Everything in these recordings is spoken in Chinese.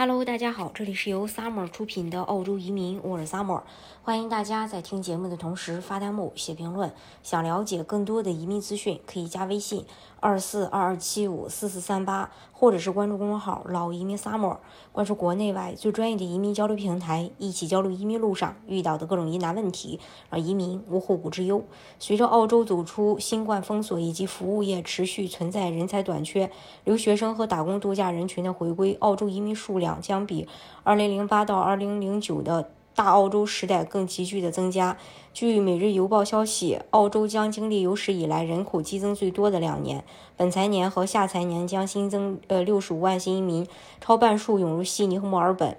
Hello，大家好，这里是由 Summer 出品的澳洲移民，我是 Summer，欢迎大家在听节目的同时发弹幕、写评论。想了解更多的移民资讯，可以加微信二四二二七五四四三八，或者是关注公众号“老移民 Summer”，关注国内外最专业的移民交流平台，一起交流移民路上遇到的各种疑难问题，让移民无后顾之忧。随着澳洲走出新冠封锁以及服务业持续存在人才短缺，留学生和打工度假人群的回归，澳洲移民数量。将比2008到2009的大澳洲时代更急剧的增加。据《每日邮报》消息，澳洲将经历有史以来人口激增最多的两年，本财年和下财年将新增呃65万新移民，超半数涌入悉尼和墨尔本。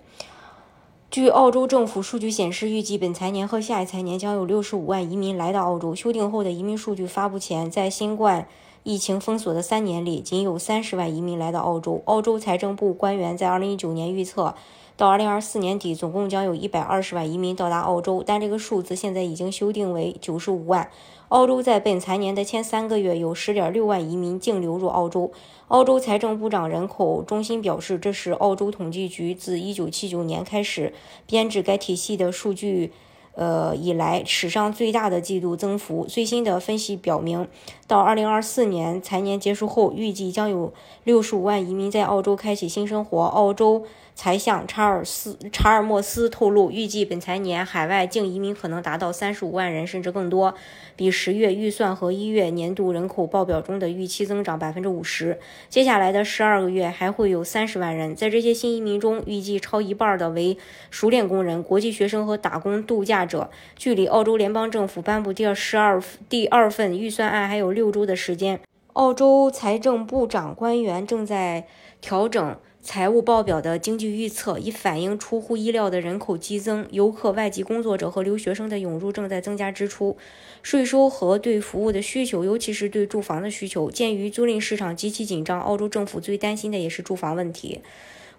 据澳洲政府数据显示，预计本财年和下一财年将有65万移民来到澳洲。修订后的移民数据发布前，在新冠疫情封锁的三年里，仅有三十万移民来到澳洲。澳洲财政部官员在二零一九年预测，到二零二四年底，总共将有一百二十万移民到达澳洲，但这个数字现在已经修订为九十五万。澳洲在本财年的前三个月有十点六万移民净流入澳洲。澳洲财政部长人口中心表示，这是澳洲统计局自一九七九年开始编制该体系的数据。呃，以来史上最大的季度增幅。最新的分析表明，到二零二四年财年结束后，预计将有六十五万移民在澳洲开启新生活。澳洲财相查尔斯·查尔莫斯透露，预计本财年海外净移民可能达到三十五万人，甚至更多，比十月预算和一月年度人口报表中的预期增长百分之五十。接下来的十二个月还会有三十万人。在这些新移民中，预计超一半的为熟练工人、国际学生和打工度假。者，距离澳洲联邦政府颁布第二十二第二份预算案还有六周的时间。澳洲财政部长官员正在调整财务报表的经济预测，以反映出乎意料的人口激增、游客、外籍工作者和留学生的涌入正在增加支出、税收和对服务的需求，尤其是对住房的需求。鉴于租赁市场极其紧张，澳洲政府最担心的也是住房问题。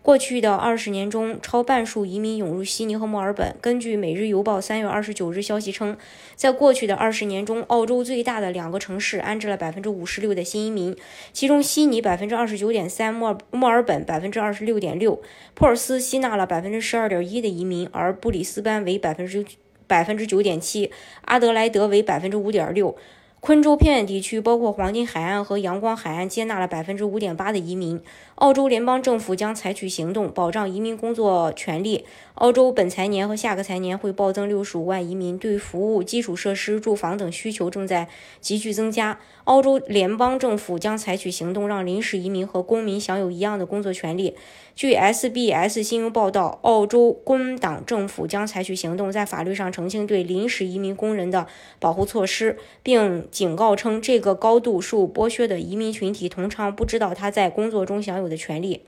过去的二十年中，超半数移民涌入悉尼和墨尔本。根据《每日邮报》三月二十九日消息称，在过去的二十年中，澳洲最大的两个城市安置了百分之五十六的新移民，其中悉尼百分之二十九点三，墨墨尔本百分之二十六点六，珀尔斯吸纳了百分之十二点一的移民，而布里斯班为百分之百分之九点七，阿德莱德为百分之五点六。昆州偏远地区，包括黄金海岸和阳光海岸，接纳了百分之五点八的移民。澳洲联邦政府将采取行动，保障移民工作权利。澳洲本财年和下个财年会暴增六十五万移民，对服务、基础设施、住房等需求正在急剧增加。澳洲联邦政府将采取行动，让临时移民和公民享有一样的工作权利。据 SBS 新闻报道，澳洲工党政府将采取行动，在法律上澄清对临时移民工人的保护措施，并警告称，这个高度受剥削的移民群体通常不知道他在工作中享有的权利。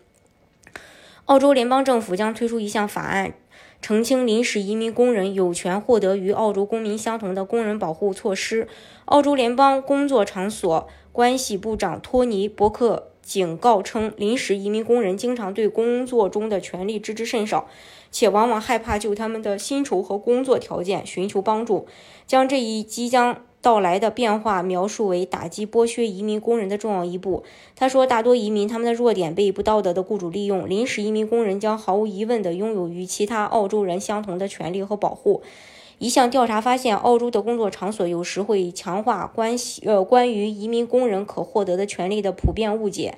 澳洲联邦政府将推出一项法案，澄清临时移民工人有权获得与澳洲公民相同的工人保护措施。澳洲联邦工作场所关系部长托尼·伯克。警告称，临时移民工人经常对工作中的权利知之甚少，且往往害怕就他们的薪酬和工作条件寻求帮助。将这一即将到来的变化描述为打击剥削移民工人的重要一步。他说，大多移民他们的弱点被不道德的雇主利用，临时移民工人将毫无疑问地拥有与其他澳洲人相同的权利和保护。一项调查发现，澳洲的工作场所有时会强化关系呃关于移民工人可获得的权利的普遍误解。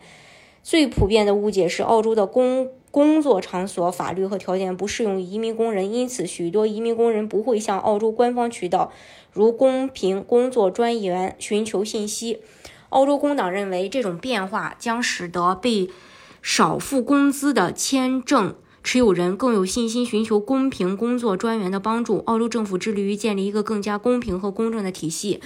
最普遍的误解是，澳洲的工工作场所法律和条件不适用于移民工人，因此许多移民工人不会向澳洲官方渠道，如公平工作专员寻求信息。澳洲工党认为，这种变化将使得被少付工资的签证。持有人更有信心寻求公平工作专员的帮助。澳洲政府致力于建立一个更加公平和公正的体系。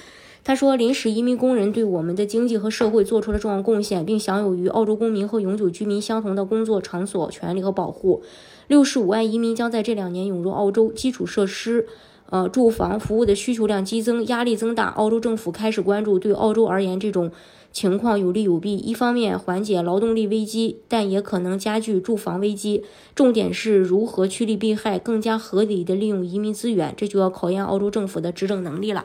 他说：“临时移民工人对我们的经济和社会做出了重要贡献，并享有与澳洲公民和永久居民相同的工作场所权利和保护。”六十五万移民将在这两年涌入澳洲，基础设施、呃住房服务的需求量激增，压力增大。澳洲政府开始关注对澳洲而言这种。情况有利有弊，一方面缓解劳动力危机，但也可能加剧住房危机。重点是如何趋利避害，更加合理的利用移民资源，这就要考验澳洲政府的执政能力了。